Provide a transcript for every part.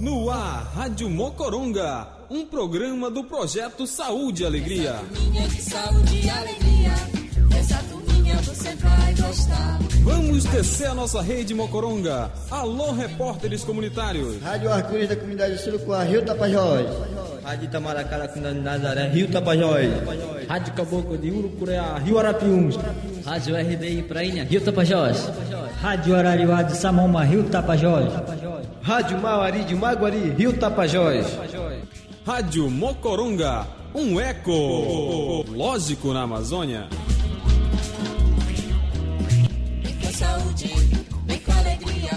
No ar, Rádio Mocoronga, um programa do projeto Saúde e Alegria. Essa turminha de saúde e alegria, essa turminha você vai gostar. Vamos descer a nossa rede Mocoronga. Alô, repórteres comunitários. Rádio Arco-Íris da comunidade Surucuá, Rio Tapajós. Rádio Itamaracá da comunidade Nazaré, Rio Tapajós. Rádio Caboclo de Urucureá, Rio Arapiuns. Rádio RDI Prainha, Rio Tapajós. Rádio Arariuá de Samoma, Rio Tapajós. Rádio Mauari de Maguari, Rio Tapajós. Rádio Mocoronga, um eco lógico na Amazônia. Vem com saúde, vem com alegria,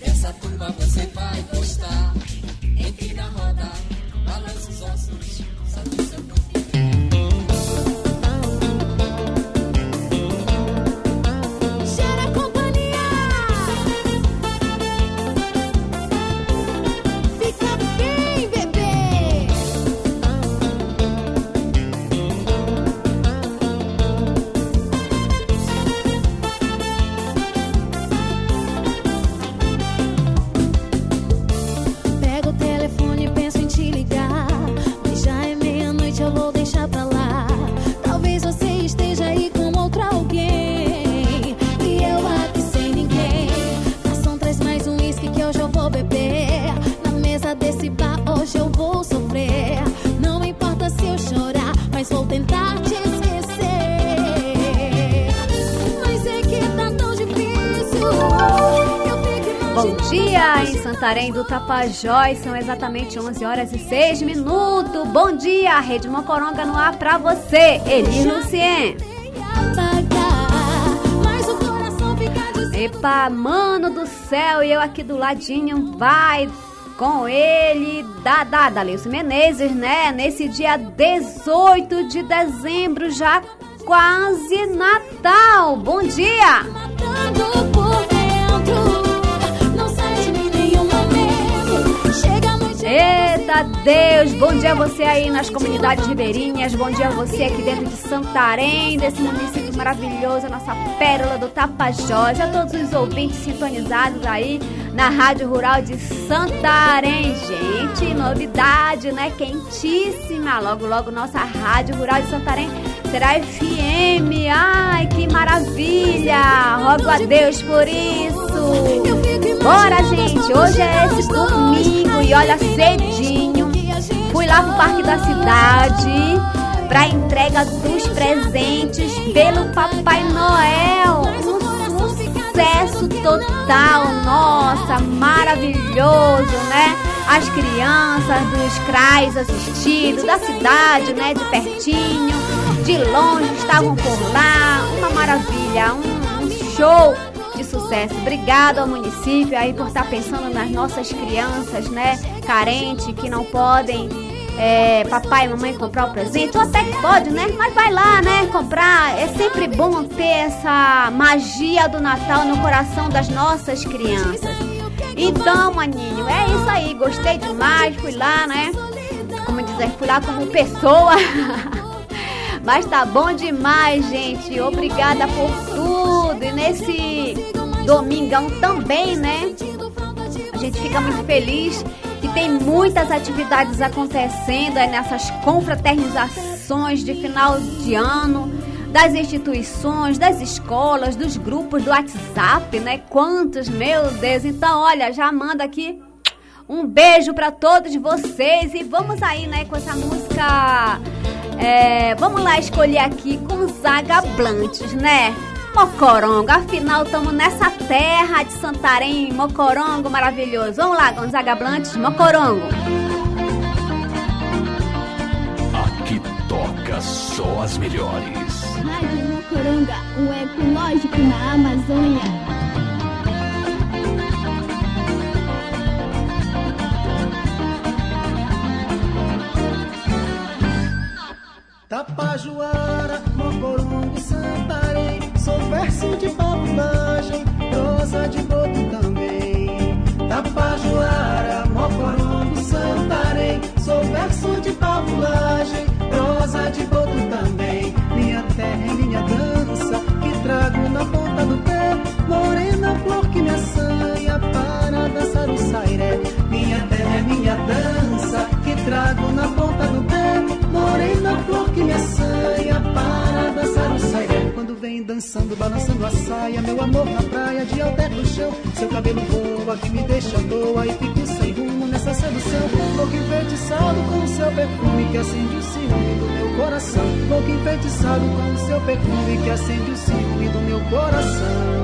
essa turma você vai gostar. Entre na roda, Santarém do Tapajós, são exatamente 11 horas e 6 minutos. Bom dia, Rede Mocoronga no ar pra você, Eli Lucien. Epa, mano do céu, e eu aqui do ladinho, vai com ele, da Dada Lilson Menezes, né? Nesse dia 18 de dezembro, já quase Natal. Bom dia! matando Eita Deus! Bom dia a você aí nas comunidades ribeirinhas, bom dia a você aqui dentro de Santarém, desse município maravilhoso, a nossa pérola do Tapajós, a todos os ouvintes sintonizados aí na Rádio Rural de Santarém. Gente, novidade, né? Quentíssima! Logo, logo, nossa Rádio Rural de Santarém será FM. Ai, que maravilha! Rogo a Deus por isso! Bora, gente! Hoje é esse domingo e olha cedinho. Fui lá pro Parque da. Cidade pra entrega dos presentes pelo Papai Noel. Um sucesso total, nossa, maravilhoso, né? As crianças dos CRAs assistindo, da cidade, né? De pertinho, de longe estavam por lá. Uma maravilha, um, um show de sucesso. Obrigado ao município aí por estar pensando nas nossas crianças, né? Carentes, que não podem, é, papai e mamãe comprar o presente. Ou até que pode, né? Mas vai lá, né? Comprar. É sempre bom ter essa magia do Natal no coração das nossas crianças. Então, maninho, é isso aí. Gostei demais. Fui lá, né? Como dizer, fui lá como pessoa. Mas tá bom demais, gente. Obrigada por tudo. E nesse domingão também, né? A gente fica muito feliz que tem muitas atividades acontecendo aí nessas confraternizações de final de ano, das instituições, das escolas, dos grupos do WhatsApp, né? Quantos, meu Deus. Então, olha, já manda aqui um beijo pra todos vocês e vamos aí, né, com essa música. é, vamos lá escolher aqui com Zaga Blantes, né? Mocorongo, afinal estamos nessa terra de Santarém, Mocorongo maravilhoso. Vamos lá, Gonzaga Blantes, Mocorongo. Aqui toca só as melhores. Rádio Mocoronga, o ecológico na Amazônia. Tapajoara, Mocorongo, Santarém. Sou verso de babulagem, prosa de boto também. Tapajoara, Mocorongo, Santarém. Sou verso de babulagem, dançando, balançando a saia, meu amor na praia, de alter no chão. Seu cabelo voa que me deixa à toa e fico sem rumo nessa sedução. Louco enfeitiçado com o seu perfume que acende o ciúme do meu coração. Louco enfeitiçado com o seu perfume que acende o ciúme do meu coração.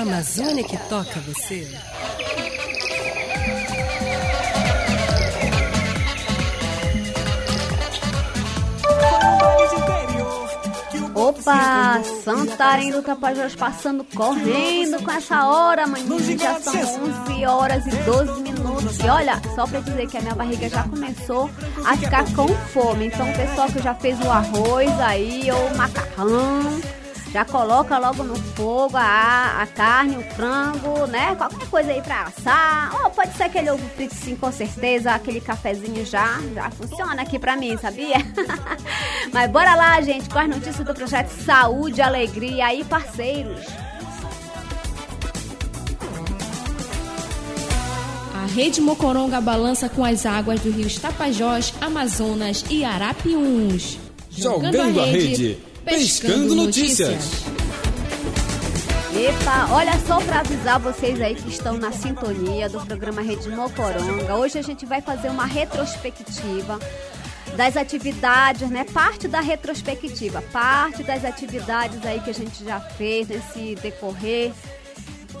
Amazônia que toca você. Opa, Santarém do Tapajós passando correndo com essa hora, maninha. Já são 11 horas e 12 minutos. E olha, só pra dizer que a minha barriga já começou a ficar com fome. Então, pessoal que já fez o arroz aí, ou o macarrão já coloca logo no fogo a, a carne, o frango, né? Qualquer coisa aí pra assar. Ou pode ser aquele ovo frito, sim, com certeza. Aquele cafezinho já, já funciona aqui pra mim, sabia? Mas bora lá, gente, com as notícias do projeto Saúde, Alegria e parceiros. A Rede Mocoronga balança com as águas do rio Tapajós, Amazonas e Arapiuns. Jogando, Jogando a rede. rede Pescando Notícias. Epa, olha só para avisar vocês aí que estão na sintonia do programa Rede Mocoronga. Hoje a gente vai fazer uma retrospectiva das atividades, né? Parte da retrospectiva, parte das atividades aí que a gente já fez nesse decorrer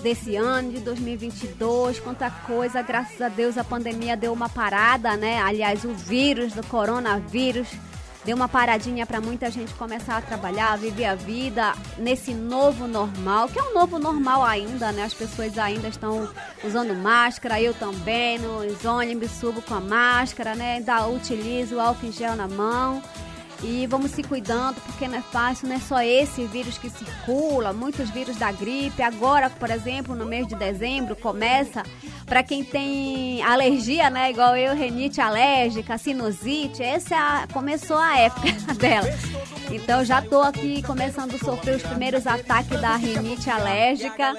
desse ano de 2022, quanta coisa, graças a Deus a pandemia deu uma parada, né? Aliás, o vírus do coronavírus deu uma paradinha para muita gente começar a trabalhar, viver a vida nesse novo normal, que é um novo normal ainda, né? As pessoas ainda estão usando máscara, eu também, nos ônibus subo com a máscara, né? Ainda utilizo o álcool em gel na mão. E vamos se cuidando, porque não é fácil, não é só esse vírus que circula, muitos vírus da gripe. Agora, por exemplo, no mês de dezembro, começa para quem tem alergia, né? Igual eu, renite alérgica, sinusite, essa é a, começou a época dela. Então já tô aqui começando a sofrer os primeiros ataques da rinite alérgica.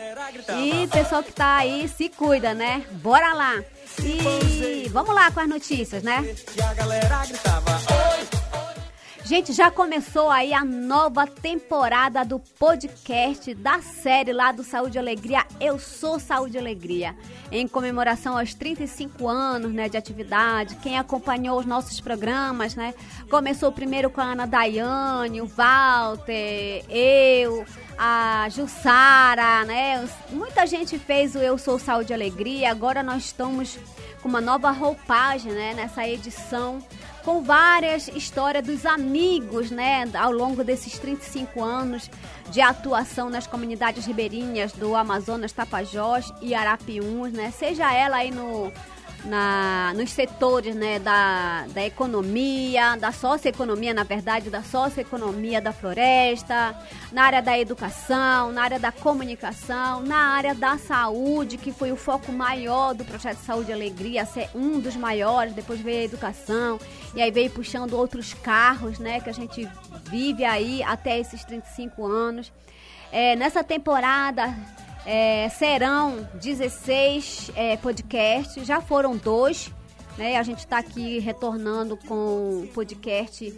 E pessoal que tá aí, se cuida, né? Bora lá! E vamos lá com as notícias, né? E a galera gritava! Gente, já começou aí a nova temporada do podcast da série lá do Saúde e Alegria. Eu sou Saúde e Alegria. Em comemoração aos 35 anos, né, de atividade. Quem acompanhou os nossos programas, né? Começou primeiro com a Ana Daiane, o Walter, eu, a Jussara, né? Muita gente fez o Eu Sou Saúde e Alegria. Agora nós estamos com uma nova roupagem, né, nessa edição com várias histórias dos amigos, né, ao longo desses 35 anos de atuação nas comunidades ribeirinhas do Amazonas, Tapajós e Arapiuns, né, seja ela aí no na, nos setores né, da, da economia, da socioeconomia, na verdade, da socioeconomia da floresta, na área da educação, na área da comunicação, na área da saúde, que foi o foco maior do projeto Saúde e Alegria, ser um dos maiores, depois veio a educação, e aí veio puxando outros carros, né, que a gente vive aí até esses 35 anos. É, nessa temporada é, serão 16 é, podcasts, já foram dois. Né? A gente está aqui retornando com o podcast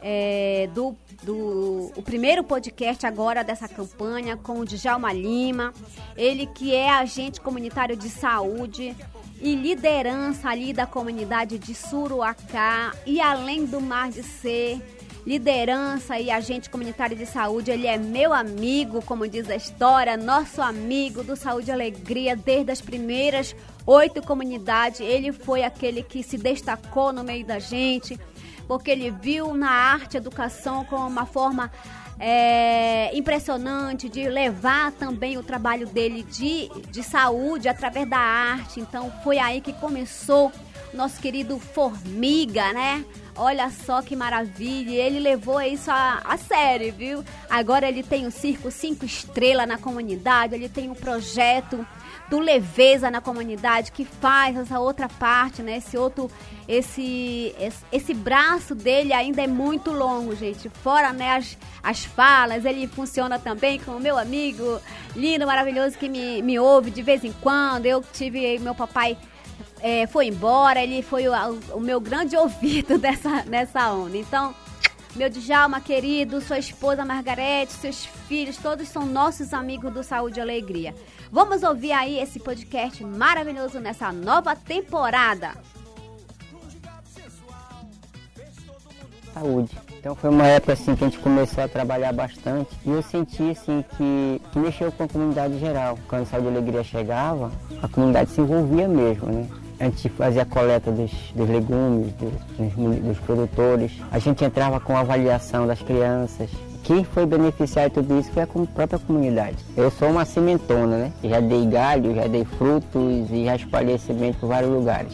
é, do, do o primeiro podcast agora dessa campanha com o Djalma Lima, ele que é agente comunitário de saúde e liderança ali da comunidade de Suruacá e além do mar de ser liderança e agente comunitário de saúde. Ele é meu amigo, como diz a história, nosso amigo do Saúde e Alegria desde as primeiras oito comunidades. Ele foi aquele que se destacou no meio da gente, porque ele viu na arte educação como uma forma é, impressionante de levar também o trabalho dele de, de saúde através da arte. Então foi aí que começou nosso querido Formiga, né? Olha só que maravilha. Ele levou isso a, a viu? Agora ele tem o Circo Cinco Estrelas na comunidade, ele tem um projeto do Leveza na comunidade que faz essa outra parte, né? Esse outro, esse, esse, esse braço dele ainda é muito longo, gente. Fora, né, as, as falas, ele funciona também com o meu amigo lindo, maravilhoso que me, me ouve de vez em quando. Eu tive meu papai é, foi embora, ele foi o, o, meu grande ouvido dessa, nessa onda. Então, meu Djalma querido, sua esposa Margarete, seus filhos, todos são nossos amigos do Saúde e Alegria. Vamos ouvir aí esse podcast maravilhoso nessa nova temporada. Saúde. Então foi uma época assim que a gente começou a trabalhar bastante e eu senti assim que, que mexeu com a comunidade geral. Quando a Saúde e Alegria chegava, a comunidade se envolvia mesmo, né? A gente fazia a coleta dos, dos legumes, dos, dos, produtores. A gente entrava com a avaliação das crianças. Quem foi beneficiar de tudo isso foi a própria comunidade. Eu sou uma sementona, né? Já dei galho, já dei frutos e já espalhei semente por vários lugares.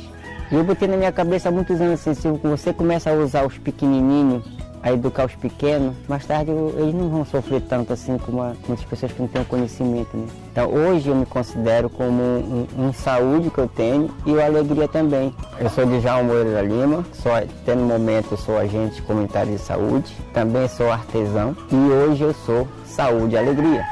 E eu botei na minha cabeça há muitos anos assim, se você começa a usar os pequenininhos a educar os pequenos, mais tarde eles não vão sofrer tanto assim como muitas pessoas que não têm conhecimento. Né? Então hoje eu me considero como um, um, saúde que eu tenho e alegria também. Eu sou de João Moreira Lima, sou, até no momento sou agente comunitário de saúde, também sou artesão e hoje eu sou saúde e alegria.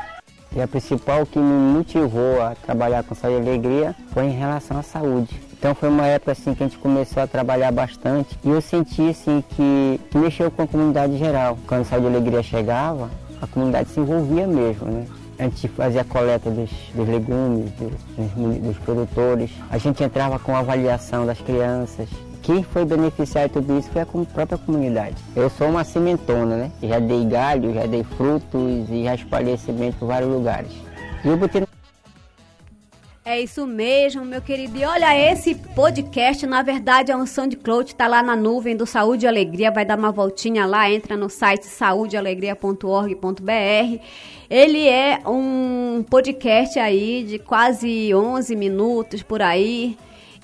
E a principal que me motivou a trabalhar com saúde e alegria foi em relação à saúde. Então foi uma época assim que a gente começou a trabalhar bastante e eu senti assim que, mexeu com a comunidade geral. Quando a Saúde e Alegria chegava, a comunidade se envolvia mesmo, né? A gente fazia a coleta dos, dos legumes, dos, dos, produtores. A gente entrava com a avaliação das crianças. Quem foi beneficiar de tudo isso foi a própria comunidade. Eu sou uma sementona, né? Já dei galho, já dei frutos e já espalhei semente por vários lugares. E eu botei é isso mesmo, meu querido. E olha, esse podcast, na verdade, é um SoundCloud, tá lá na nuvem do Saúde e Alegria. Vai dar uma voltinha lá, entra no site saudealegria.org.br. Ele é um podcast aí de quase 11 minutos por aí.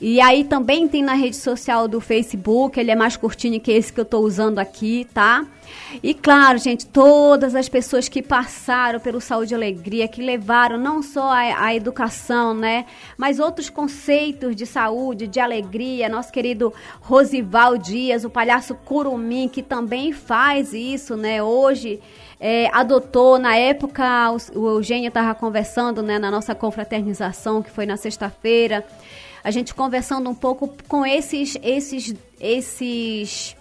E aí também tem na rede social do Facebook, ele é mais curtinho que esse que eu estou usando aqui, tá? E claro, gente, todas as pessoas que passaram pelo Saúde e Alegria, que levaram não só a, a educação, né, mas outros conceitos de saúde, de alegria. Nosso querido Rosival Dias, o palhaço Curumim, que também faz isso, né, hoje. É, adotou, na época, o, o Eugênio estava conversando né, na nossa confraternização, que foi na sexta-feira, a gente conversando um pouco com esses, esses, esses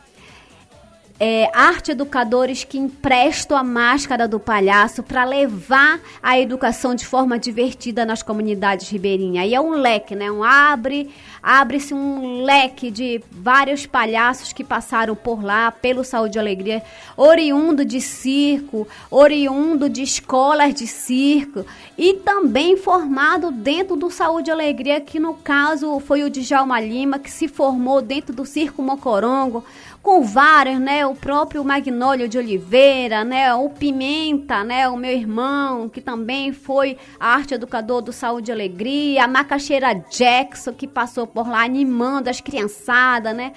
é, arte educadores que emprestam a máscara do palhaço para levar a educação de forma divertida nas comunidades ribeirinhas. Aí é um leque, né? Um abre, abre-se um leque de vários palhaços que passaram por lá pelo Saúde e Alegria, oriundo de circo, oriundo de escolas de circo e também formado dentro do Saúde e Alegria, que no caso foi o Djalma Lima, que se formou dentro do Circo Mocorongo, com vários, né? O próprio Magnólio de Oliveira, né? O Pimenta, né? O meu irmão, que também foi arte educador do Saúde e Alegria, a Macaxeira Jackson, que passou por lá animando as criançadas, né?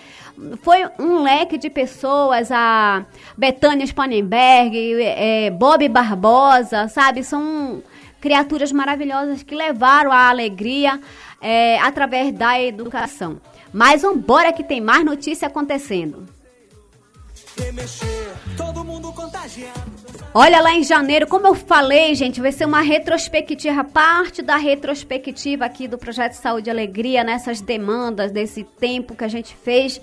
Foi um leque de pessoas, a Betânia Spanenberg, é, Bob Barbosa, sabe? São criaturas maravilhosas que levaram a alegria é, através da educação. Mas vambora que tem mais notícia acontecendo. Olha lá em janeiro, como eu falei, gente, vai ser uma retrospectiva, parte da retrospectiva aqui do Projeto Saúde e Alegria, nessas demandas desse tempo que a gente fez,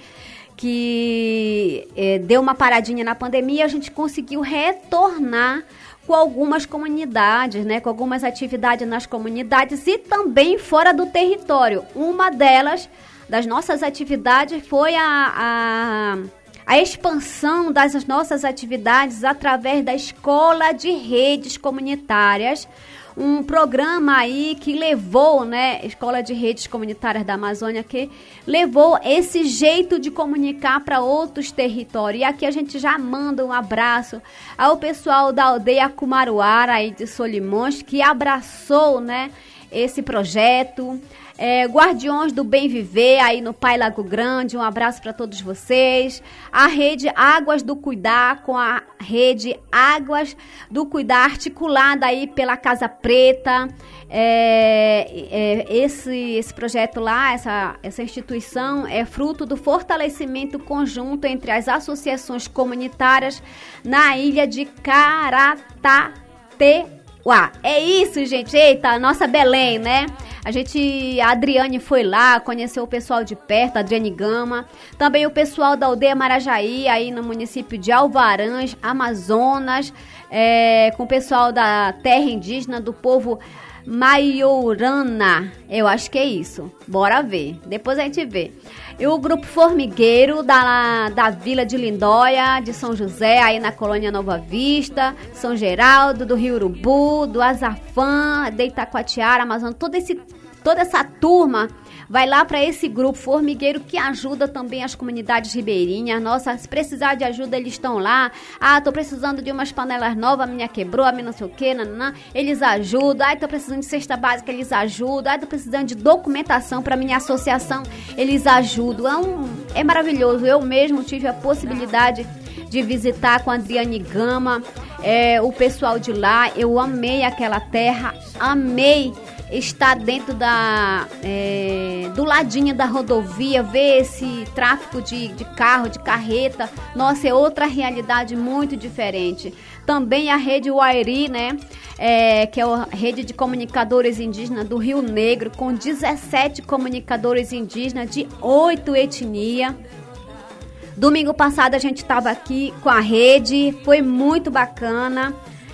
que é, deu uma paradinha na pandemia, a gente conseguiu retornar com algumas comunidades, né, com algumas atividades nas comunidades e também fora do território. Uma delas, das nossas atividades, foi a, a, a expansão das nossas atividades através da Escola de Redes Comunitárias, um programa aí que levou, né, Escola de Redes Comunitárias da Amazônia, que levou esse jeito de comunicar para outros territórios. E aqui a gente já manda um abraço ao pessoal da aldeia Cumaruara aí de Solimões, que abraçou, né, esse projeto é, Guardiões do Bem Viver, aí no Pai Lago Grande, um abraço para todos vocês. A rede Águas do Cuidar, com a rede Águas do Cuidar, articulada aí pela Casa Preta. É, é, esse, esse projeto lá, essa, essa instituição, é fruto do fortalecimento conjunto entre as associações comunitárias na ilha de Caratateuá. É isso, gente. Eita, nossa Belém, né? A gente, a Adriane foi lá, conheceu o pessoal de perto, a Adriane Gama. Também o pessoal da aldeia Marajaí, aí no município de Alvarães, Amazonas. É, com o pessoal da terra indígena, do povo Maiorana. Eu acho que é isso. Bora ver. Depois a gente vê. E o grupo Formigueiro da, da Vila de Lindóia, de São José, aí na colônia Nova Vista, São Geraldo, do Rio Urubu, do Azafã, de Itacoatiara, Amazonas, todo esse, toda essa turma vai lá para esse grupo formigueiro que ajuda também as comunidades ribeirinhas. Nossa, se precisar de ajuda, eles estão lá. Ah, tô precisando de umas panelas novas, a minha quebrou, a minha não sei o que, nanã. Eles ajudam. Ah, tô precisando de cesta básica, eles ajudam. Ah, tô precisando de documentação para minha associação, eles ajudam. É, um, é maravilhoso. Eu mesmo tive a possibilidade de visitar com a Adriane Gama, é, o pessoal de lá. Eu amei aquela terra, amei está dentro da é, do ladinho da rodovia, ver esse tráfego de, de carro, de carreta, nossa, é outra realidade muito diferente. Também a rede Wairi, né? É, que é a rede de comunicadores indígenas do Rio Negro, com 17 comunicadores indígenas de oito etnias. Domingo passado a gente estava aqui com a rede, foi muito bacana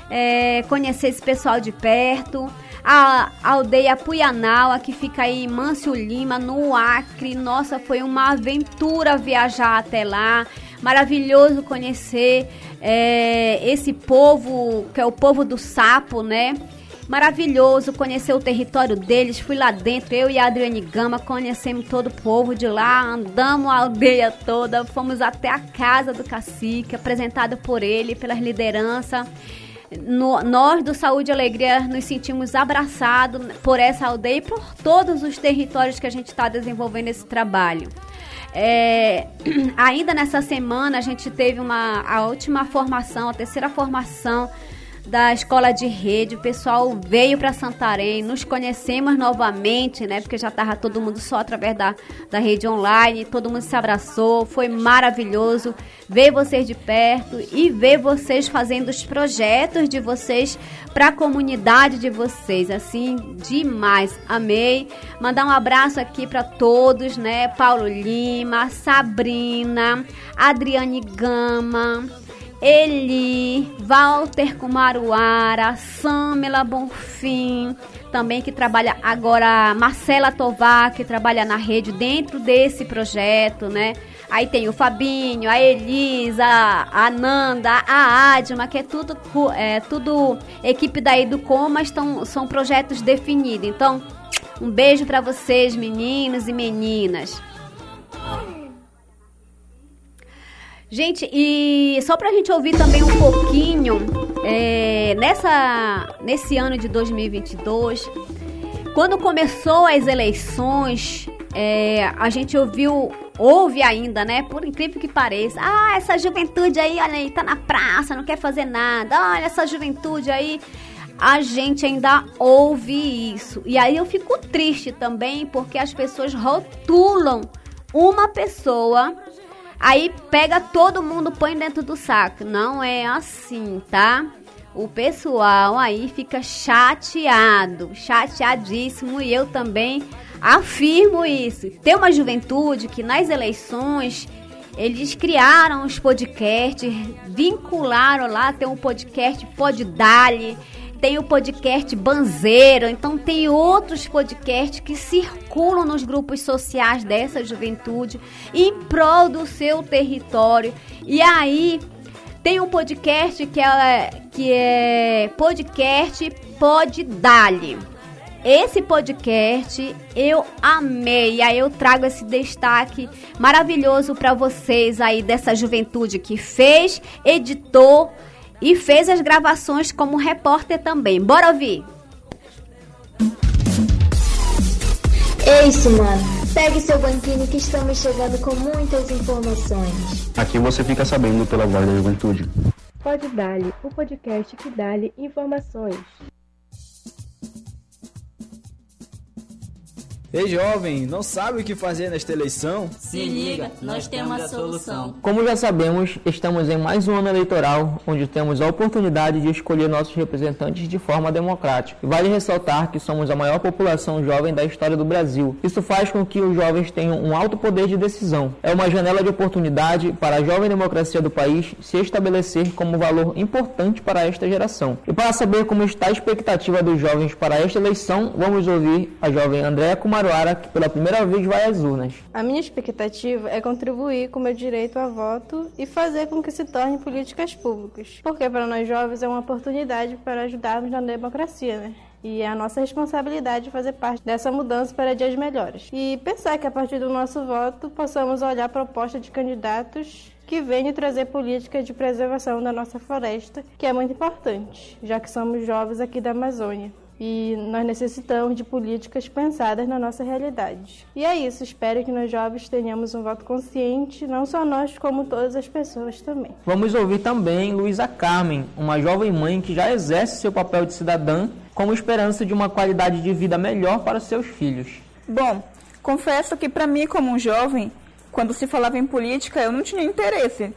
é, conhecer esse pessoal de perto a aldeia Puianaua, que fica aí em Mâncio Lima, no Acre. Nossa, foi uma aventura viajar até lá. Maravilhoso conhecer é, esse povo, que é o povo do sapo, né? Maravilhoso conhecer o território deles. Fui lá dentro, eu e a Adriane Gama conhecemos todo o povo de lá, andamos a aldeia toda, fomos até a casa do cacique, apresentado por ele, pelas lideranças no, nós do Saúde e Alegria nos sentimos abraçados por essa aldeia e por todos os territórios que a gente está desenvolvendo esse trabalho. É, ainda nessa semana a gente teve uma, a última formação, a terceira formação da escola de rede, o pessoal veio para Santarém, nos conhecemos novamente, né? Porque já estava todo mundo só através da, da rede online, todo mundo se abraçou, foi maravilhoso ver vocês de perto e ver vocês fazendo os projetos de vocês para a comunidade de vocês, assim, demais, amei. Mandar um abraço aqui para todos, né? Paulo Lima, Sabrina, Adriane Gama, Eli, Walter Kumaruara, Samela Bonfim, também que trabalha agora, Marcela Tovar, que trabalha na rede dentro desse projeto, né? Aí tem o Fabinho, a Elisa, a Nanda, a Adma, que é tudo, é, tudo equipe da Educom, mas tão, são projetos definidos. Então, um beijo para vocês, meninos e meninas. Gente, e só pra gente ouvir também um pouquinho, é, nessa, nesse ano de 2022, quando começou as eleições, é, a gente ouviu, ouve ainda, né? Por incrível que pareça, ah, essa juventude aí, olha aí, tá na praça, não quer fazer nada, olha essa juventude aí a gente ainda ouve isso. E aí eu fico triste também porque as pessoas rotulam uma pessoa, aí pega todo mundo, põe dentro do saco. Não é assim, tá? O pessoal aí fica chateado, chateadíssimo e eu também afirmo isso. Tem uma juventude que nas eleições eles criaram os podcasts, vincularam lá, tem um podcast Poddali, tem o podcast Banzeiro, então tem outros podcasts que circulam nos grupos sociais dessa juventude em prol do seu território. E aí tem um podcast que é, que é podcast Pod Dali. Esse podcast eu amei, aí eu trago esse destaque maravilhoso para vocês aí dessa juventude que fez, editou e fez as gravações como repórter também. Bora ouvir! É isso, mano. Pegue seu banquinho que estamos chegando com muitas informações. Aqui você fica sabendo pela voz da juventude. Pode Dali, o podcast que dá-lhe informações. Ei jovem, não sabe o que fazer nesta eleição? Se liga, nós temos a solução. Como já sabemos, estamos em mais um ano eleitoral, onde temos a oportunidade de escolher nossos representantes de forma democrática. Vale ressaltar que somos a maior população jovem da história do Brasil. Isso faz com que os jovens tenham um alto poder de decisão. É uma janela de oportunidade para a jovem democracia do país se estabelecer como valor importante para esta geração. E para saber como está a expectativa dos jovens para esta eleição, vamos ouvir a jovem Andréa Kumar Maruara, que pela primeira vez vai às urnas. A minha expectativa é contribuir com o meu direito a voto e fazer com que se torne políticas públicas. Porque para nós jovens é uma oportunidade para ajudarmos na democracia, né? E é a nossa responsabilidade fazer parte dessa mudança para dias melhores. E pensar que a partir do nosso voto possamos olhar a proposta de candidatos que venham trazer políticas de preservação da nossa floresta, que é muito importante, já que somos jovens aqui da Amazônia e nós necessitamos de políticas pensadas na nossa realidade. E é isso, espero que nós jovens tenhamos um voto consciente, não só nós, como todas as pessoas também. Vamos ouvir também Luísa Carmen, uma jovem mãe que já exerce seu papel de cidadã como esperança de uma qualidade de vida melhor para seus filhos. Bom, confesso que para mim, como um jovem, quando se falava em política, eu não tinha interesse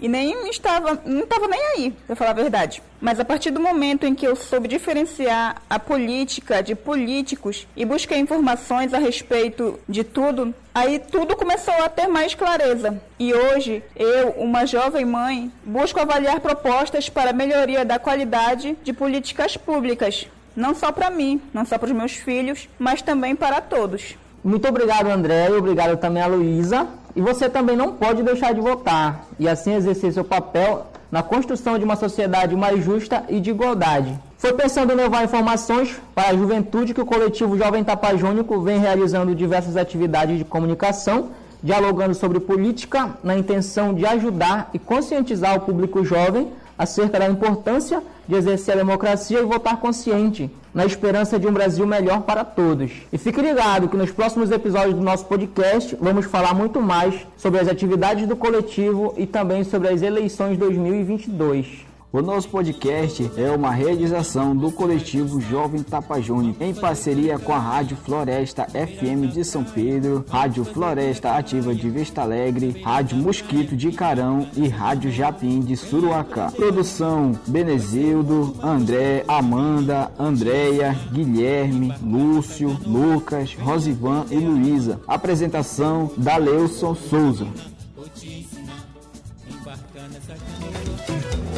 e nem estava, não estava nem aí, para falar a verdade. Mas a partir do momento em que eu soube diferenciar a política de políticos e busquei informações a respeito de tudo, aí tudo começou a ter mais clareza. E hoje, eu, uma jovem mãe, busco avaliar propostas para melhoria da qualidade de políticas públicas, não só para mim, não só para os meus filhos, mas também para todos. Muito obrigado, André, obrigado também a Luísa. E você também não pode deixar de votar e assim exercer seu papel na construção de uma sociedade mais justa e de igualdade. Foi pensando em levar informações para a juventude que o coletivo Jovem Tapajônico vem realizando diversas atividades de comunicação, dialogando sobre política na intenção de ajudar e conscientizar o público jovem acerca da importância de exercer a democracia e votar consciente, na esperança de um Brasil melhor para todos. E fique ligado que nos próximos episódios do nosso podcast vamos falar muito mais sobre as atividades do coletivo e também sobre as eleições 2022. O nosso podcast é uma realização do coletivo Jovem Tapajone em parceria com a Rádio Floresta FM de São Pedro, Rádio Floresta Ativa de Vista Alegre, Rádio Mosquito de Carão e Rádio Japim de Suruacá. Produção Benezildo, André, Amanda, Andréia, Guilherme, Lúcio, Lucas, Rosivan e Luísa. Apresentação da Leuson Souza.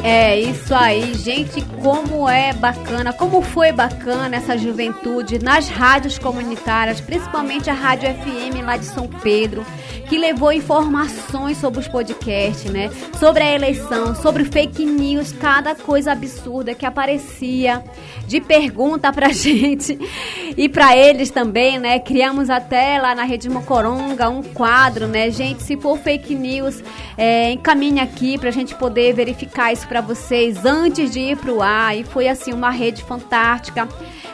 É isso aí, gente. Como é bacana, como foi bacana essa juventude nas rádios comunitárias, principalmente a Rádio FM lá de São Pedro, que levou informações sobre os podcasts, né? Sobre a eleição, sobre fake news, cada coisa absurda que aparecia de pergunta pra gente e pra eles também, né? Criamos até lá na Rede Mocoronga um quadro, né? Gente, se for fake news, é, encaminhe aqui pra gente poder verificar isso para vocês antes de ir pro ar. E foi assim uma rede fantástica.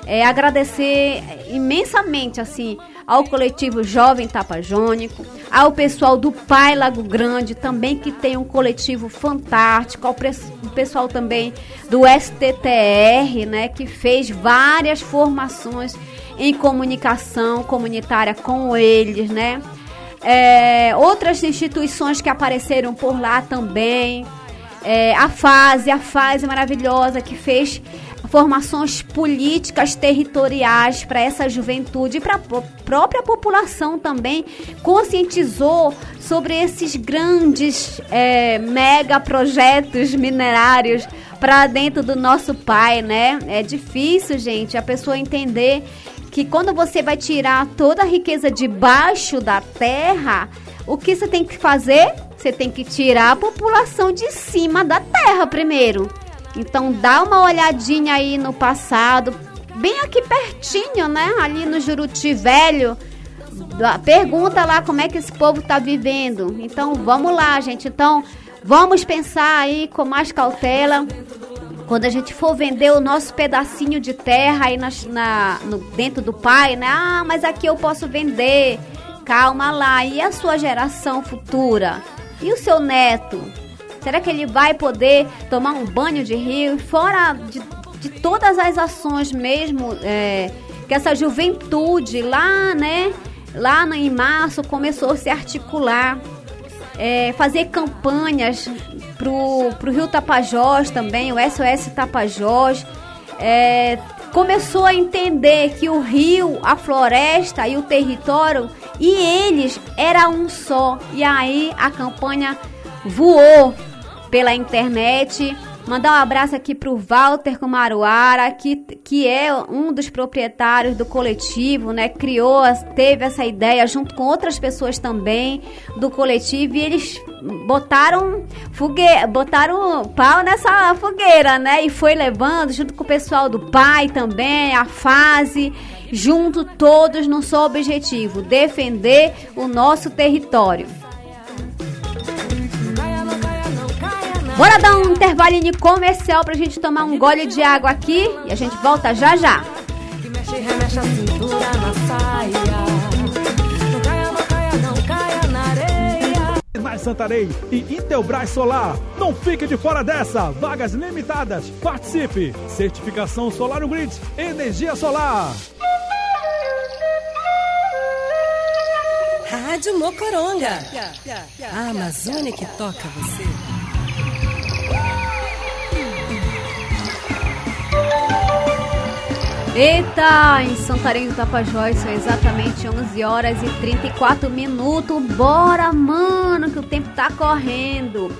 É, agradecer imensamente assim ao coletivo Jovem Tapajônico, ao pessoal do Pai Lago Grande também que tem um coletivo fantástico, ao pessoal também do STTR, né, que fez várias formações em comunicação comunitária com eles, né? É, outras instituições que apareceram por lá também, é, a fase, a fase maravilhosa que fez formações políticas territoriais para essa juventude e para a própria população também conscientizou sobre esses grandes é, mega projetos minerários para dentro do nosso pai, né? É difícil, gente, a pessoa entender que quando você vai tirar toda a riqueza debaixo da terra, o que você tem que fazer? Você tem que tirar a população de cima da terra primeiro. Então dá uma olhadinha aí no passado, bem aqui pertinho, né? Ali no Juruti Velho. Pergunta lá como é que esse povo está vivendo. Então vamos lá, gente. Então vamos pensar aí com mais cautela. Quando a gente for vender o nosso pedacinho de terra aí na, na no, dentro do pai, né? Ah, mas aqui eu posso vender. Calma lá. E a sua geração futura? E o seu neto? Será que ele vai poder tomar um banho de rio? Fora de, de todas as ações mesmo é, que essa juventude lá, né? Lá em março começou a se articular, é, fazer campanhas pro, pro Rio Tapajós também, o SOS Tapajós. É, começou a entender que o rio, a floresta e o território e eles era um só. E aí a campanha voou pela internet. Mandar um abraço aqui para o Walter Kumaruara, que, que é um dos proprietários do coletivo, né? Criou, teve essa ideia junto com outras pessoas também do coletivo e eles botaram fogueira, botaram pau nessa fogueira, né? E foi levando junto com o pessoal do pai também, a fase, junto todos no seu objetivo, defender o nosso território. Bora dar um intervalinho comercial pra gente tomar um gole de água aqui e a gente volta já já. Mexe, remexe a cintura na saia. Não caia, não caia, não caia na areia. Mais Santarém e Intelbras Solar. Não fique de fora dessa. Vagas limitadas. Participe. Certificação Solar no Grid. Energia solar. Rádio Mocoronga. A Amazônia que toca você. Eita, em Santarém do Tapajós são exatamente 11 horas e 34 minutos. Bora, mano, que o tempo tá correndo.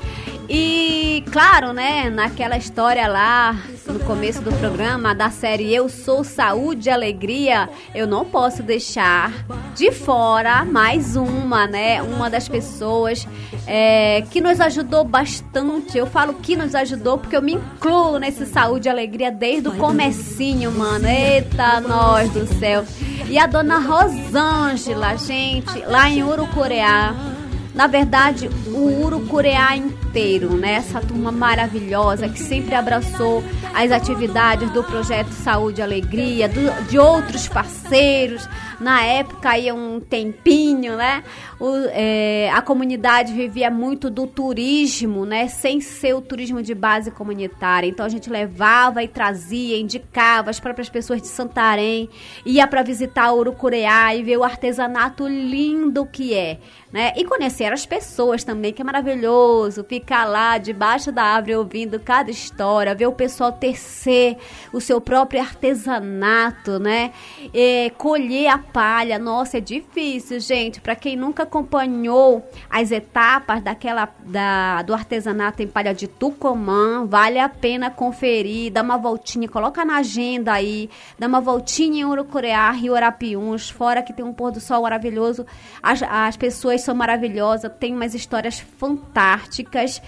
E claro, né, naquela história lá no começo do programa da série Eu Sou Saúde e Alegria, eu não posso deixar de fora mais uma, né? Uma das pessoas é, que nos ajudou bastante. Eu falo que nos ajudou porque eu me incluo nesse Saúde e Alegria desde o comecinho, mano. Eita, nós do céu. E a dona Rosângela, gente, lá em Urucureá na verdade, o Urucureá inteiro, né? Essa turma maravilhosa que sempre abraçou as atividades do projeto Saúde e Alegria, do, de outros parceiros. Na época ia um tempinho, né? O, é, a comunidade vivia muito do turismo, né? Sem ser o turismo de base comunitária. Então a gente levava e trazia, indicava as próprias pessoas de Santarém, ia para visitar Urucureá e ver o artesanato lindo que é né? E conhecer as pessoas também, que é maravilhoso. Ficar lá debaixo da árvore ouvindo cada história, ver o pessoal tecer o seu próprio artesanato, né? E colher a palha. Nossa, é difícil, gente. Para quem nunca acompanhou as etapas daquela da, do artesanato em palha de Tucumã, vale a pena conferir, dar uma voltinha, coloca na agenda aí, dá uma voltinha em Urucureá, Rio Arapiuns, fora que tem um pôr do sol maravilhoso. As, as pessoas são maravilhosas, tem umas histórias fantásticas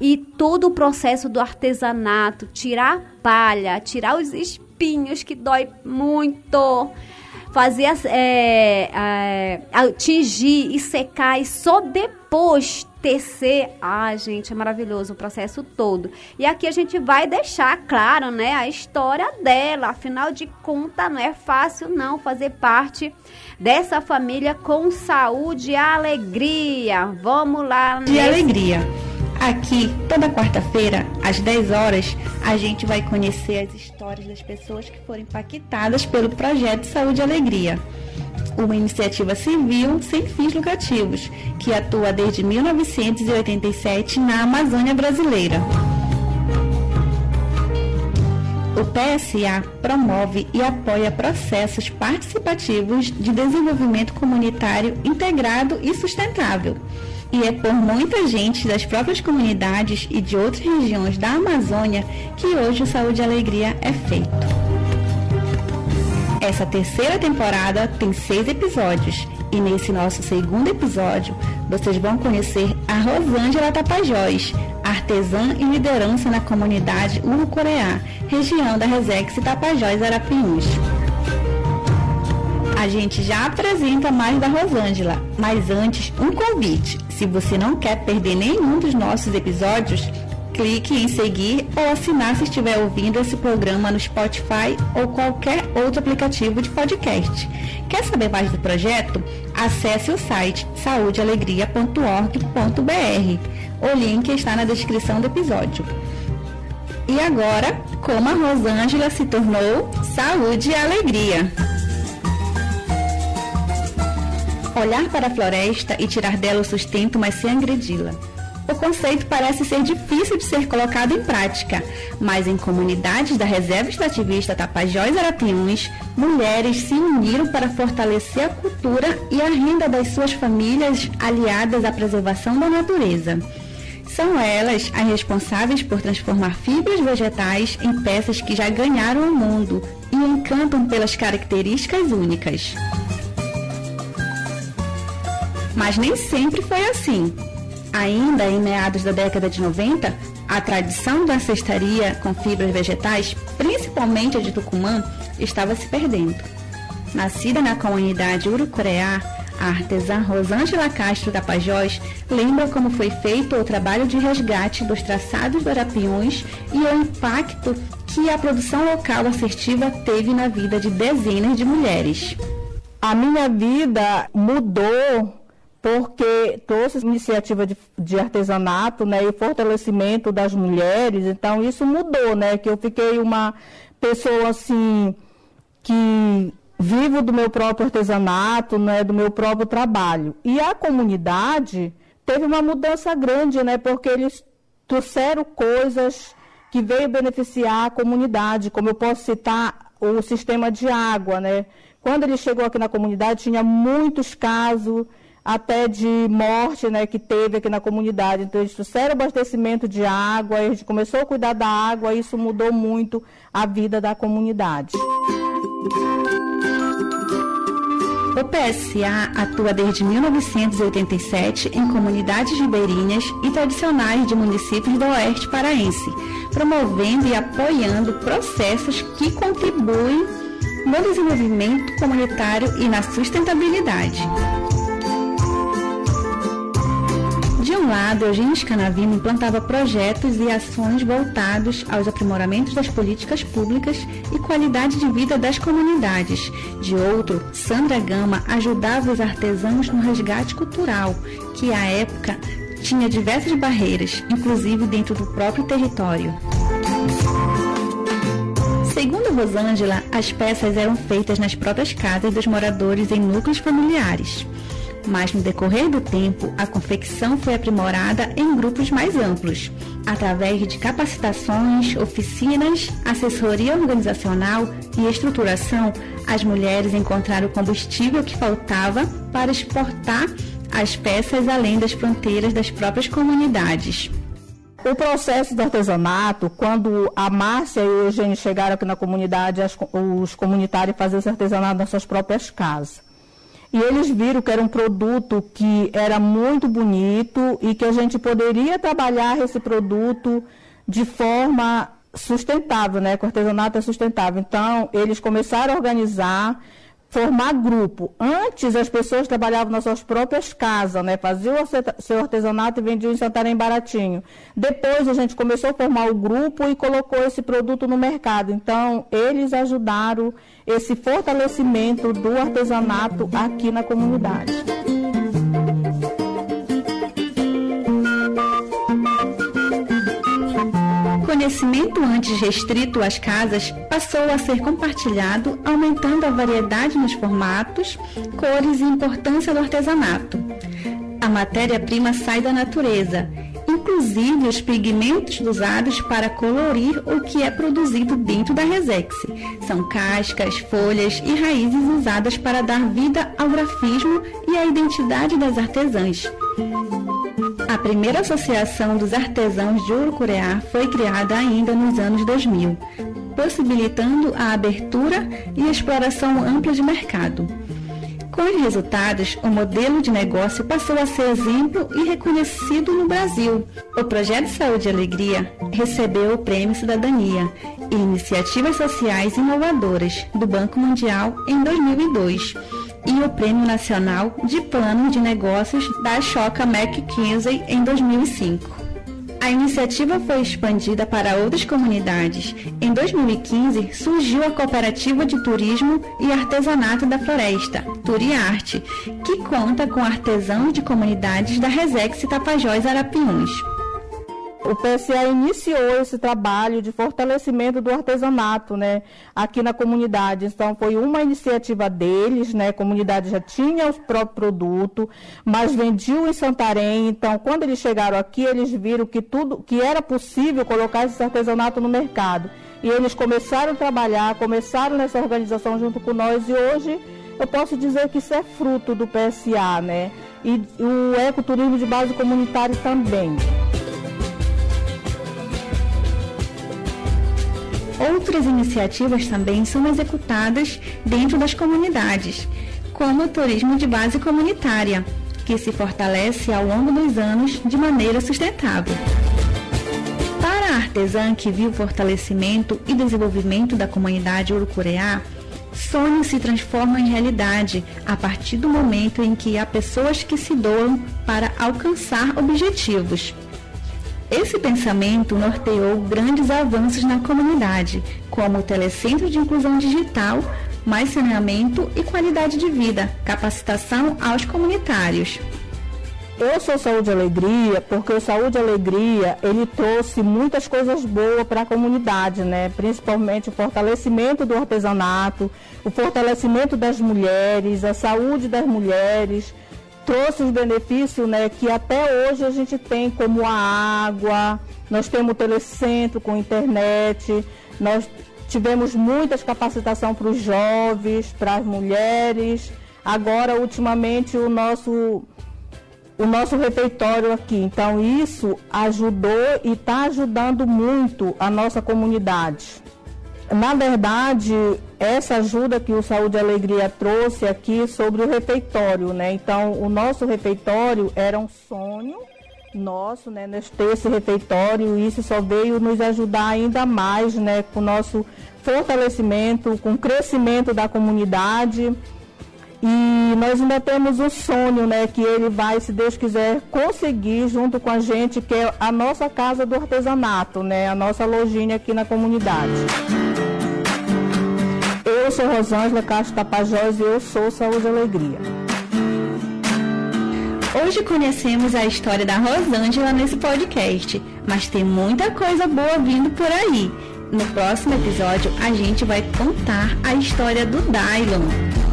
e todo o processo do artesanato, tirar a palha, tirar os espinhos que dói muito, fazer é, é, atingir e secar e só depois tecer. Ah, gente, é maravilhoso o processo todo. E aqui a gente vai deixar claro, né, a história dela. Afinal de contas, não é fácil não fazer parte dessa família com saúde e alegria. Vamos lá. De nesse... alegria. Aqui, toda quarta-feira, às 10 horas, a gente vai conhecer as histórias das pessoas que foram impactadas pelo projeto Saúde e Alegria, uma iniciativa civil sem fins lucrativos que atua desde 1987 na Amazônia brasileira. O PSA promove e apoia processos participativos de desenvolvimento comunitário integrado e sustentável e é por muita gente das próprias comunidades e de outras regiões da Amazônia que hoje o Saúde e Alegria é feito. Essa terceira temporada tem seis episódios e nesse nosso segundo episódio vocês vão conhecer a Rosângela Tapajós, artesã e liderança na comunidade Urucoreá, região da Resex Tapajós Arapiuns a gente já apresenta mais da Rosângela. Mas antes, um convite. Se você não quer perder nenhum dos nossos episódios, clique em seguir ou assinar se estiver ouvindo esse programa no Spotify ou qualquer outro aplicativo de podcast. Quer saber mais do projeto? Acesse o site saudealegria.org.br. O link está na descrição do episódio. E agora, como a Rosângela se tornou Saúde e Alegria. Olhar para a floresta e tirar dela o sustento, mas sem agredi-la. O conceito parece ser difícil de ser colocado em prática, mas em comunidades da Reserva Extrativista Tapajós Arapiuns, mulheres se uniram para fortalecer a cultura e a renda das suas famílias aliadas à preservação da natureza. São elas as responsáveis por transformar fibras vegetais em peças que já ganharam o mundo e encantam pelas características únicas. Mas nem sempre foi assim. Ainda em meados da década de 90, a tradição da cestaria com fibras vegetais, principalmente a de Tucumã, estava se perdendo. Nascida na comunidade Urucureá, a artesã Rosângela Castro Tapajós lembra como foi feito o trabalho de resgate dos traçados do Arapiões e o impacto que a produção local assertiva teve na vida de dezenas de mulheres. A minha vida mudou porque trouxe iniciativa de, de, artesanato, né, e fortalecimento das mulheres, então isso mudou, né, que eu fiquei uma pessoa assim que vivo do meu próprio artesanato, né, do meu próprio trabalho. E a comunidade teve uma mudança grande, né, porque eles trouxeram coisas que veio beneficiar a comunidade, como eu posso citar o sistema de água, né? Quando ele chegou aqui na comunidade, tinha muitos casos até de morte né, que teve aqui na comunidade. Então, eles trouxeram abastecimento de água, a gente começou a cuidar da água, isso mudou muito a vida da comunidade. O PSA atua desde 1987 em comunidades ribeirinhas e tradicionais de municípios do Oeste Paraense, promovendo e apoiando processos que contribuem no desenvolvimento comunitário e na sustentabilidade. De um lado, Eugênio Scanavino implantava projetos e ações voltados aos aprimoramentos das políticas públicas e qualidade de vida das comunidades. De outro, Sandra Gama ajudava os artesãos no resgate cultural, que à época tinha diversas barreiras, inclusive dentro do próprio território. Segundo Rosângela, as peças eram feitas nas próprias casas dos moradores em núcleos familiares. Mas no decorrer do tempo, a confecção foi aprimorada em grupos mais amplos, através de capacitações, oficinas, assessoria organizacional e estruturação. As mulheres encontraram o combustível que faltava para exportar as peças além das fronteiras das próprias comunidades. O processo do artesanato, quando a Márcia e o Eugênio chegaram aqui na comunidade, as, os comunitários faziam esse artesanato nas suas próprias casas. E eles viram que era um produto que era muito bonito e que a gente poderia trabalhar esse produto de forma sustentável, né? Que artesanato é sustentável. Então, eles começaram a organizar formar grupo. Antes as pessoas trabalhavam nas suas próprias casas, né? Faziam seu artesanato e vendiam em Santarém baratinho. Depois a gente começou a formar o grupo e colocou esse produto no mercado. Então, eles ajudaram esse fortalecimento do artesanato aqui na comunidade. Conhecimento antes restrito às casas passou a ser compartilhado, aumentando a variedade nos formatos, cores e importância do artesanato. A matéria-prima sai da natureza, inclusive os pigmentos usados para colorir o que é produzido dentro da Resex. São cascas, folhas e raízes usadas para dar vida ao grafismo e à identidade das artesãs. A primeira associação dos artesãos de Urucureá foi criada ainda nos anos 2000, possibilitando a abertura e exploração ampla de mercado. Com os resultados, o modelo de negócio passou a ser exemplo e reconhecido no Brasil. O Projeto Saúde e Alegria recebeu o Prêmio Cidadania e Iniciativas Sociais Inovadoras do Banco Mundial em 2002 e o Prêmio Nacional de Plano de Negócios da Choca McKinsey em 2005. A iniciativa foi expandida para outras comunidades. Em 2015, surgiu a Cooperativa de Turismo e Artesanato da Floresta, Turiarte, que conta com artesãos de comunidades da Resex Tapajós Arapiuns o PSA iniciou esse trabalho de fortalecimento do artesanato, né, aqui na comunidade. Então foi uma iniciativa deles, né, a comunidade já tinha o próprio produto, mas vendiam em Santarém. Então, quando eles chegaram aqui, eles viram que tudo, que era possível colocar esse artesanato no mercado. E eles começaram a trabalhar, começaram nessa organização junto com nós e hoje eu posso dizer que isso é fruto do PSA, né? E o ecoturismo de base comunitária também. Outras iniciativas também são executadas dentro das comunidades, como o turismo de base comunitária, que se fortalece ao longo dos anos de maneira sustentável. Para a artesã que viu o fortalecimento e desenvolvimento da comunidade urucureá, sonhos se transformam em realidade a partir do momento em que há pessoas que se doam para alcançar objetivos. Esse pensamento norteou grandes avanços na comunidade, como o Telecentro de Inclusão Digital, mais saneamento e qualidade de vida, capacitação aos comunitários. Eu sou Saúde e Alegria porque o Saúde e Alegria ele trouxe muitas coisas boas para a comunidade, né? Principalmente o fortalecimento do artesanato, o fortalecimento das mulheres, a saúde das mulheres, trouxe os benefícios né, que até hoje a gente tem, como a água, nós temos o telecentro com internet, nós tivemos muitas capacitação para os jovens, para as mulheres. Agora, ultimamente, o nosso, o nosso refeitório aqui. Então, isso ajudou e está ajudando muito a nossa comunidade. Na verdade, essa ajuda que o Saúde e Alegria trouxe aqui sobre o refeitório, né? Então, o nosso refeitório era um sonho nosso, né? Nós ter esse refeitório e isso só veio nos ajudar ainda mais, né? Com o nosso fortalecimento, com o crescimento da comunidade. E nós ainda temos o sonho, né, que ele vai, se Deus quiser, conseguir junto com a gente, que é a nossa casa do artesanato, né, a nossa lojinha aqui na comunidade. Eu sou Rosângela Castro Tapajós e eu sou Saúde e Alegria. Hoje conhecemos a história da Rosângela nesse podcast, mas tem muita coisa boa vindo por aí. No próximo episódio, a gente vai contar a história do Dylon.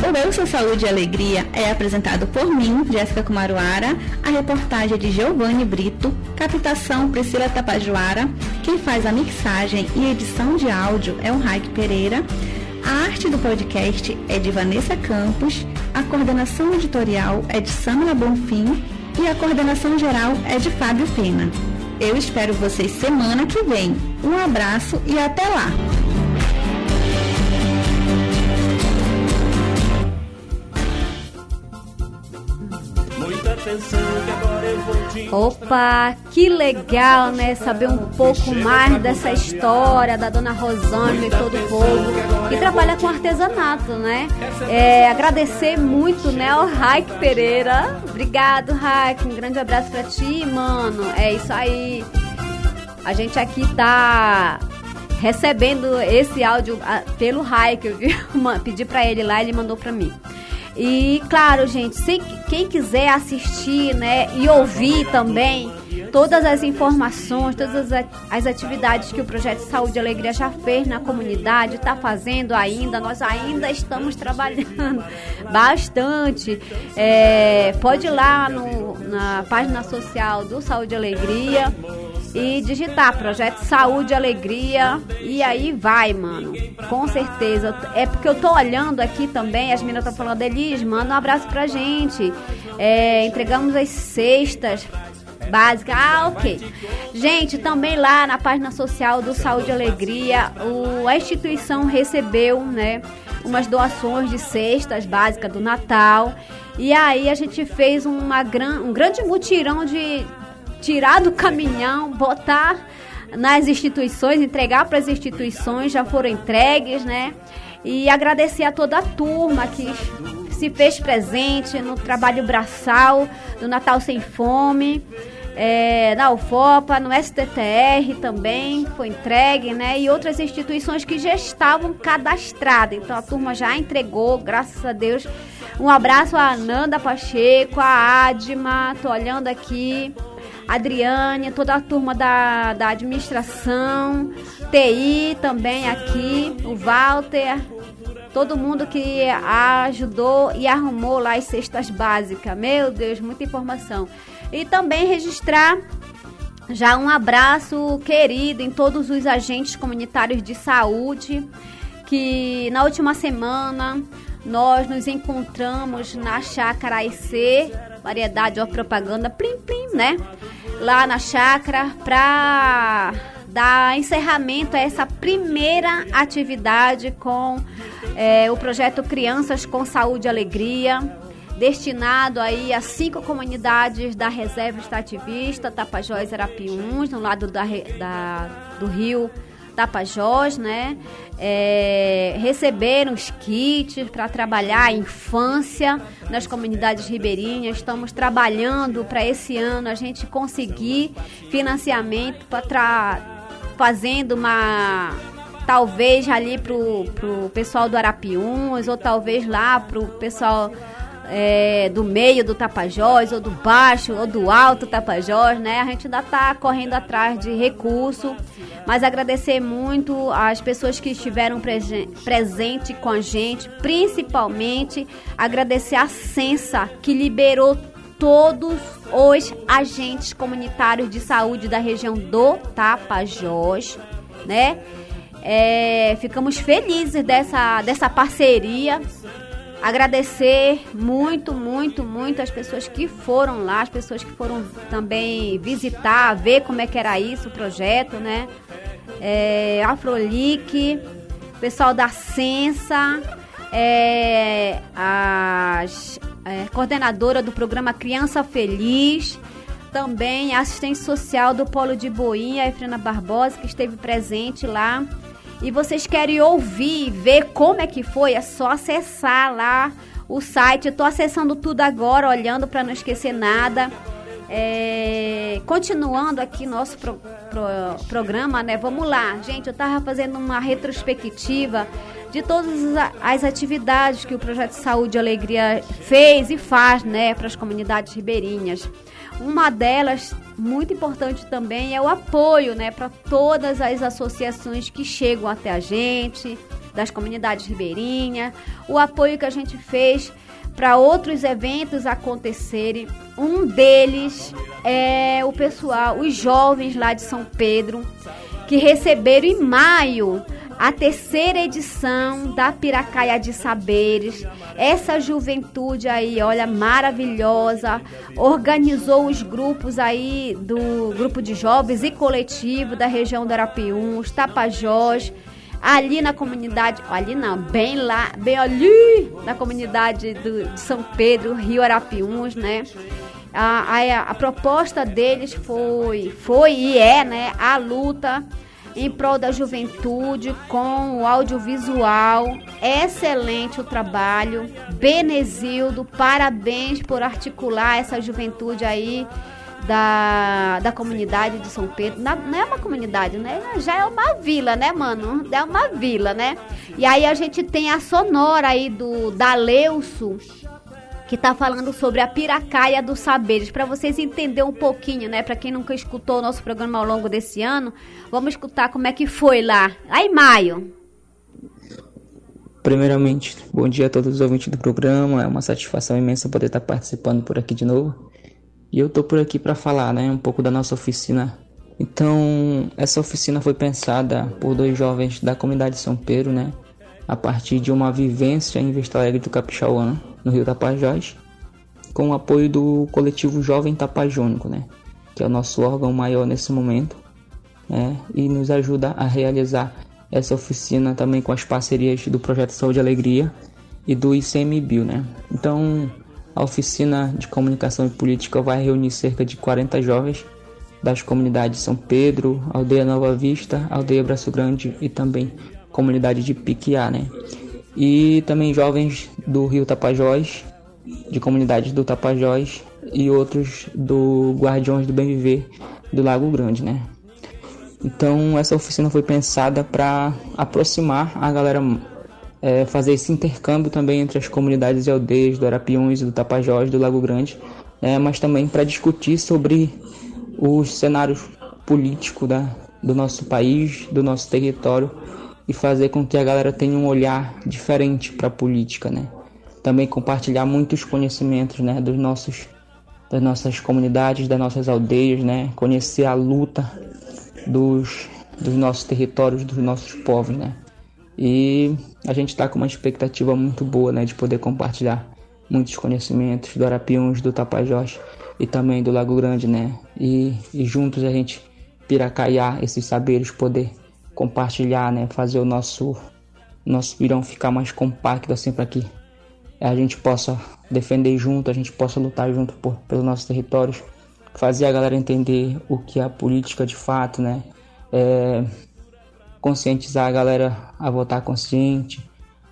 O Eu Sou Saúde e Alegria é apresentado por mim, Jéssica Kumaruara, a reportagem é de Giovanni Brito, captação Priscila Tapajoara, quem faz a mixagem e edição de áudio é o Raik Pereira, a arte do podcast é de Vanessa Campos, a coordenação editorial é de Samara Bonfim e a coordenação geral é de Fábio Pena. Eu espero vocês semana que vem. Um abraço e até lá! Opa, que legal, né? Saber um pouco mais dessa história da dona Rosângela e todo o povo que trabalha com artesanato, né? É, agradecer muito, né, ao Raik Pereira. Obrigado, Raik. Um grande abraço pra ti, mano. É isso aí. A gente aqui tá recebendo esse áudio ah, pelo Raik, eu vi, pedi pra ele lá, ele mandou pra mim. E claro, gente, se, quem quiser assistir, né, e ouvir também todas as informações, todas as, atividades que o Projeto Saúde e Alegria já fez na comunidade, está fazendo ainda, nós ainda estamos trabalhando bastante. É, pode ir lá no, na página social do Saúde e Alegria e digitar Projeto Saúde Alegria e aí vai, mano. Com certeza. É porque eu tô olhando aqui também, as meninas estão falando, Elis, manda um abraço pra gente. É, entregamos as cestas básicas. Ah, ok. Gente, também lá na página social do Saúde Alegria, o, a instituição recebeu, né, umas doações de cestas básicas do Natal. E aí a gente fez uma gran, um grande mutirão de tirar do caminhão, botar nas instituições, entregar para as instituições, já foram entregues, né? E agradecer a toda a turma que se fez presente no trabalho braçal do Natal Sem Fome. É, na UFOPA, no STTR também foi entregue, né? E outras instituições que já estavam cadastradas. Então a turma já entregou, graças a Deus. Um abraço a Ananda Pacheco, a Adma, tô olhando aqui. Adriane, toda a turma da, da administração, TI também aqui, o Walter, todo mundo que ajudou e arrumou lá as cestas básicas. Meu Deus, muita informação. E também registrar já um abraço querido em todos os agentes comunitários de saúde que na última semana nós nos encontramos na Chácara IC, variedade ou propaganda, plim plim, né? Lá na chácara para dar encerramento a essa primeira atividade com é, o projeto Crianças com Saúde e Alegria, destinado aí a cinco comunidades da Reserva Extrativista, Tapajós e Arapiuns, no lado da, da, do rio Tapajós, né? É, receberam os kits para trabalhar a infância nas comunidades ribeirinhas. Estamos trabalhando para esse ano a gente conseguir financiamento para fazendo uma talvez ali pro, pro pessoal do Arapiuns ou talvez lá pro pessoal é, do meio do Tapajós, ou do baixo, ou do alto Tapajós, né? A gente ainda está correndo atrás de recurso, mas agradecer muito às pessoas que estiveram presen presente com a gente, principalmente agradecer a Sensa, que liberou todos os agentes comunitários de saúde da região do Tapajós, né? É, ficamos felizes dessa, dessa parceria Agradecer muito, muito, muito as pessoas que foram lá, as pessoas que foram também visitar, ver como é que era isso, o projeto, né? É, Afrolic, pessoal da Sensa, é, a é, coordenadora do programa Criança Feliz, também assistente social do Polo de Boinha, Efrena Barbosa, que esteve presente lá e vocês querem ouvir, ver como é que foi, é só acessar lá o site. Eu tô acessando tudo agora, olhando para não esquecer nada. É, continuando aqui nosso pro, pro, programa, né? Vamos lá, gente. Eu tava fazendo uma retrospectiva de todas as atividades que o Projeto Saúde e Alegria fez e faz, né, para as comunidades ribeirinhas. Uma delas, muito importante também, é o apoio né, para todas as associações que chegam até a gente, das comunidades ribeirinhas, o apoio que a gente fez para outros eventos acontecerem. Um deles é o pessoal, os jovens lá de São Pedro, que receberam em maio a terceira edição da Piracaia de Saberes. Essa juventude aí, olha, maravilhosa, organizou os grupos aí do grupo de jovens e coletivo da região do Arapiuns, Tapajós, ali na comunidade, ali não, bem lá, bem ali na comunidade do, de São Pedro, Rio Arapiuns, né? A, a, a proposta deles foi, foi e é, né, a luta em prol da juventude com o audiovisual. Excelente o trabalho. Benezildo, parabéns por articular essa juventude aí da, da comunidade de São Pedro. Na, não é uma comunidade, né? Já é uma vila, né, mano? É uma vila, né? E aí a gente tem a sonora aí do da Leuso, que está falando sobre a piracaia dos saberes, para vocês entenderem um pouquinho, né? Para quem nunca escutou o nosso programa ao longo desse ano, vamos escutar como é que foi lá. Aí, maio. Primeiramente, bom dia a todos os ouvintes do programa. É uma satisfação imensa poder estar participando por aqui de novo. E eu tô por aqui para falar, né, um pouco da nossa oficina. Então, essa oficina foi pensada por dois jovens da comunidade São Pedro, né, a partir de uma vivência em Vista Alegre do Capixauã, no Rio Tapajós, com o apoio do coletivo Jovem Tapajônico, né, que é o nosso órgão maior nesse momento, né, e nos ajuda a realizar essa oficina também com as parcerias do Projeto Saúde e Alegria e do ICMBio, né. Então, a oficina de comunicação e política vai reunir cerca de 40 jovens das comunidades São Pedro, Aldeia Nova Vista, Aldeia Braço Grande e também comunidade de Piquiá, né? E também jovens do Rio Tapajós, de comunidades do Tapajós e outros do Guardiões do Bem Viver do Lago Grande, né? Então essa oficina foi pensada para aproximar a galera é, fazer esse intercâmbio também entre as comunidades e aldeias do Arapiuns do Tapajós, do Lago Grande, né, mas também para discutir sobre os cenários políticos da, do nosso país, do nosso território e fazer com que a galera tenha um olhar diferente para a política, né? Também compartilhar muitos conhecimentos, né, dos nossos das nossas comunidades, das nossas aldeias, né? Conhecer a luta dos dos nossos territórios, dos nossos povos, né? E a gente está com uma expectativa muito boa, né, de poder compartilhar muitos conhecimentos do Arapiuns, do Tapajós e também do Lago Grande, né? E, e juntos a gente piracaiar esses saberes, poder compartilhar, né? Fazer o nosso nosso virão ficar mais compacto assim para que a gente possa defender junto, a gente possa lutar junto por, pelos nossos territórios, fazer a galera entender o que é a política de fato, né? É, conscientizar a galera a votar consciente,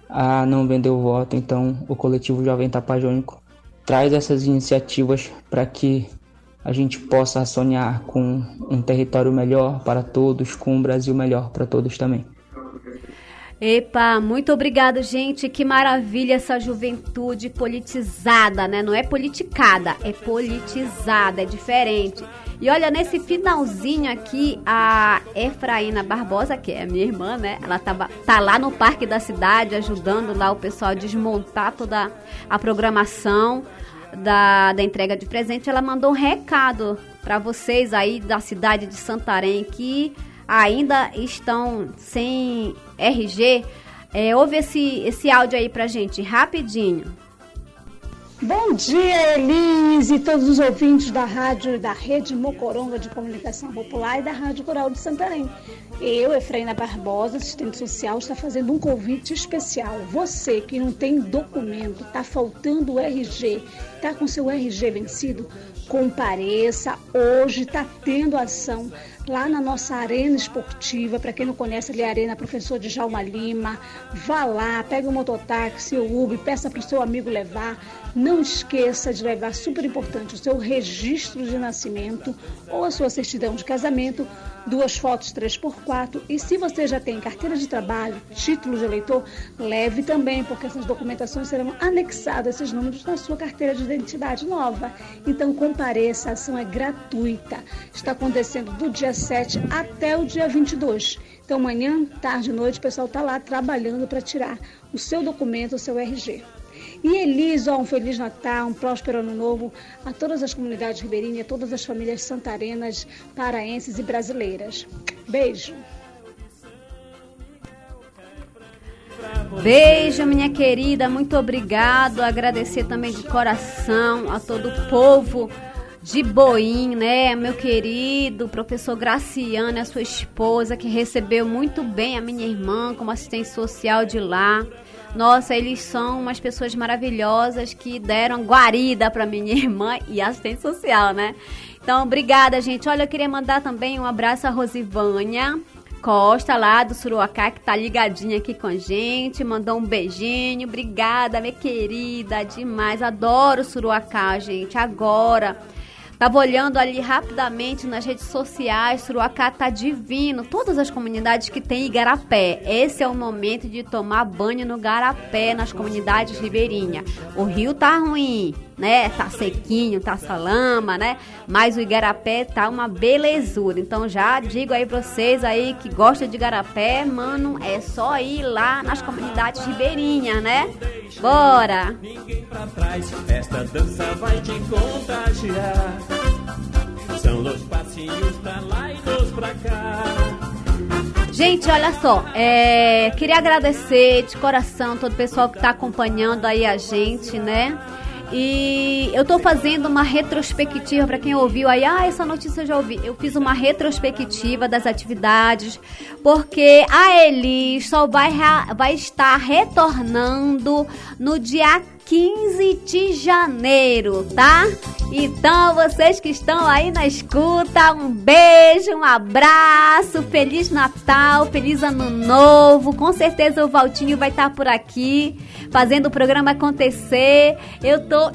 a não vender o voto. Então, o coletivo Jovem Tapajônico traz essas iniciativas para que a gente possa sonhar com um território melhor para todos, com um Brasil melhor para todos também. Epa, muito obrigado, gente. Que maravilha essa juventude politizada, né? Não é politicada, é politizada, é diferente. E olha, nesse finalzinho aqui, a Efraína Barbosa, que é minha irmã, né? Ela tava, tá lá no Parque da Cidade, ajudando lá o pessoal a desmontar toda a programação da, da entrega de presente. Ela mandou um recado para vocês aí da cidade de Santarém que ainda estão sem RG, é, ouve esse, esse áudio aí pra gente, rapidinho. Bom dia, Elise, e todos os ouvintes da rádio da Rede Mocoronga de Comunicação Popular e da Rádio Coral de Santarém. Eu, Efraína Barbosa, assistente social, está fazendo um convite especial. Você que não tem documento, está faltando o RG, está com seu RG vencido, compareça. Hoje está tendo ação lá na nossa arena esportiva. Para quem não conhece ali a arena Professor de Jalma Lima, vá lá, pegue o mototáxi, o Uber, peça para o seu amigo levar. Não esqueça de levar, super importante, o seu registro de nascimento ou a sua certidão de casamento duas fotos 3x4 e se você já tem carteira de trabalho, título de eleitor, leve também, porque essas documentações serão anexadas esses números na sua carteira de identidade nova. Então compareça, a ação é gratuita. Está acontecendo do dia 7 até o dia 22. Então, manhã, tarde e noite, o pessoal está lá trabalhando para tirar o seu documento, o seu RG. E Elis, ó, um Feliz Natal, um próspero Ano Novo a todas as comunidades ribeirinhas, a todas as famílias santarenas, paraenses e brasileiras. Beijo! Beijo, minha querida, muito obrigado. Agradecer também de coração a todo o povo de Boim, né? Meu querido professor Graciano, a sua esposa, que recebeu muito bem a minha irmã como assistente social de lá. Nossa, eles são umas pessoas maravilhosas que deram guarida para minha irmã e assistente social, né? Então, obrigada, gente. Olha, eu queria mandar também um abraço a Rosivânia, Costa, lá do Suruacá, que tá ligadinha aqui com a gente, mandou um beijinho. Obrigada, minha querida, demais. Adoro Suruacá, gente. Agora. Tava olhando ali rapidamente nas redes sociais, Suruacá tá divino. Todas as comunidades que tem igarapé. Esse é o momento de tomar banho no garapé nas comunidades ribeirinhas. O rio tá ruim, né? Tá sequinho, tá salama, né? Mas o igarapé tá uma belezura. Então já digo aí pra vocês aí que gostam de igarapé, mano, é só ir lá nas comunidades ribeirinhas, né? Bora! Ninguém pra trás, esta dança vai te contagiar. São os passinhos pra lá e pra cá. Gente, olha só, é, queria agradecer de coração todo o pessoal que está acompanhando aí a gente, né? E eu tô fazendo uma retrospectiva para quem ouviu aí, ah, essa notícia eu já ouvi. Eu fiz uma retrospectiva das atividades, porque a Elis só vai, vai estar retornando no dia 15 de janeiro, tá? Então, vocês que estão aí na escuta, um beijo, um abraço, Feliz Natal, Feliz Ano Novo. Com certeza o Valtinho vai estar por aqui fazendo o programa acontecer. Eu tô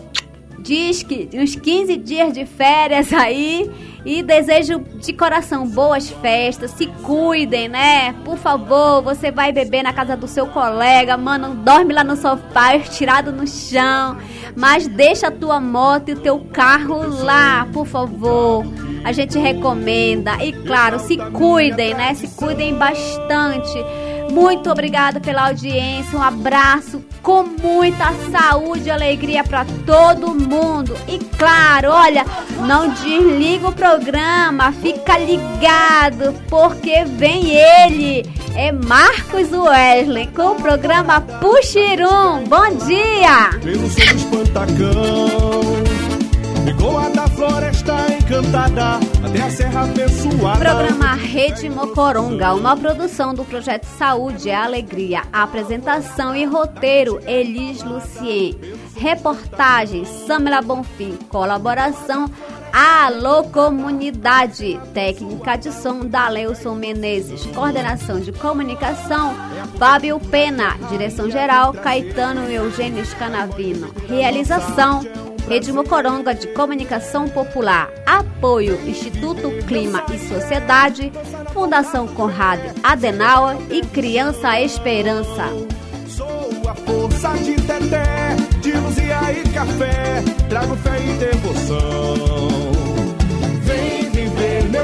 diz que uns 15 dias de férias aí e desejo de coração boas festas, se cuidem, né? Por favor, você vai beber na casa do seu colega, mano, dorme lá no sofá, estirado no chão, mas deixa a tua moto e o teu carro lá, por favor. A gente recomenda e claro, se cuidem, né? Se cuidem bastante muito obrigada pela audiência. Um abraço com muita saúde e alegria para todo mundo. E claro, olha, não desliga o programa, fica ligado, porque vem ele. É Marcos Wesley com o programa Puxirum. Bom dia! Pelo som do espantacão, ficou a da floresta encantada, até a serra abençoada. Programa Rede Mocoronga, uma produção do projeto Saúde e Alegria. Apresentação e roteiro Elis Lucien. Reportagem Samela Bonfim. Colaboração Alô Comunidade. Técnica de som Daleuson Menezes. Coordenação de comunicação Fábio Pena. Direção geral Caetano Eugênio Canavino. Realização Rede Mocoronga de Comunicação Popular, Apoio Instituto Clima e Sociedade, Fundação Conrado Adenauer e Criança Esperança. Sou a força de Teté, de e Café, trago fé e devoção. Vem viver meu.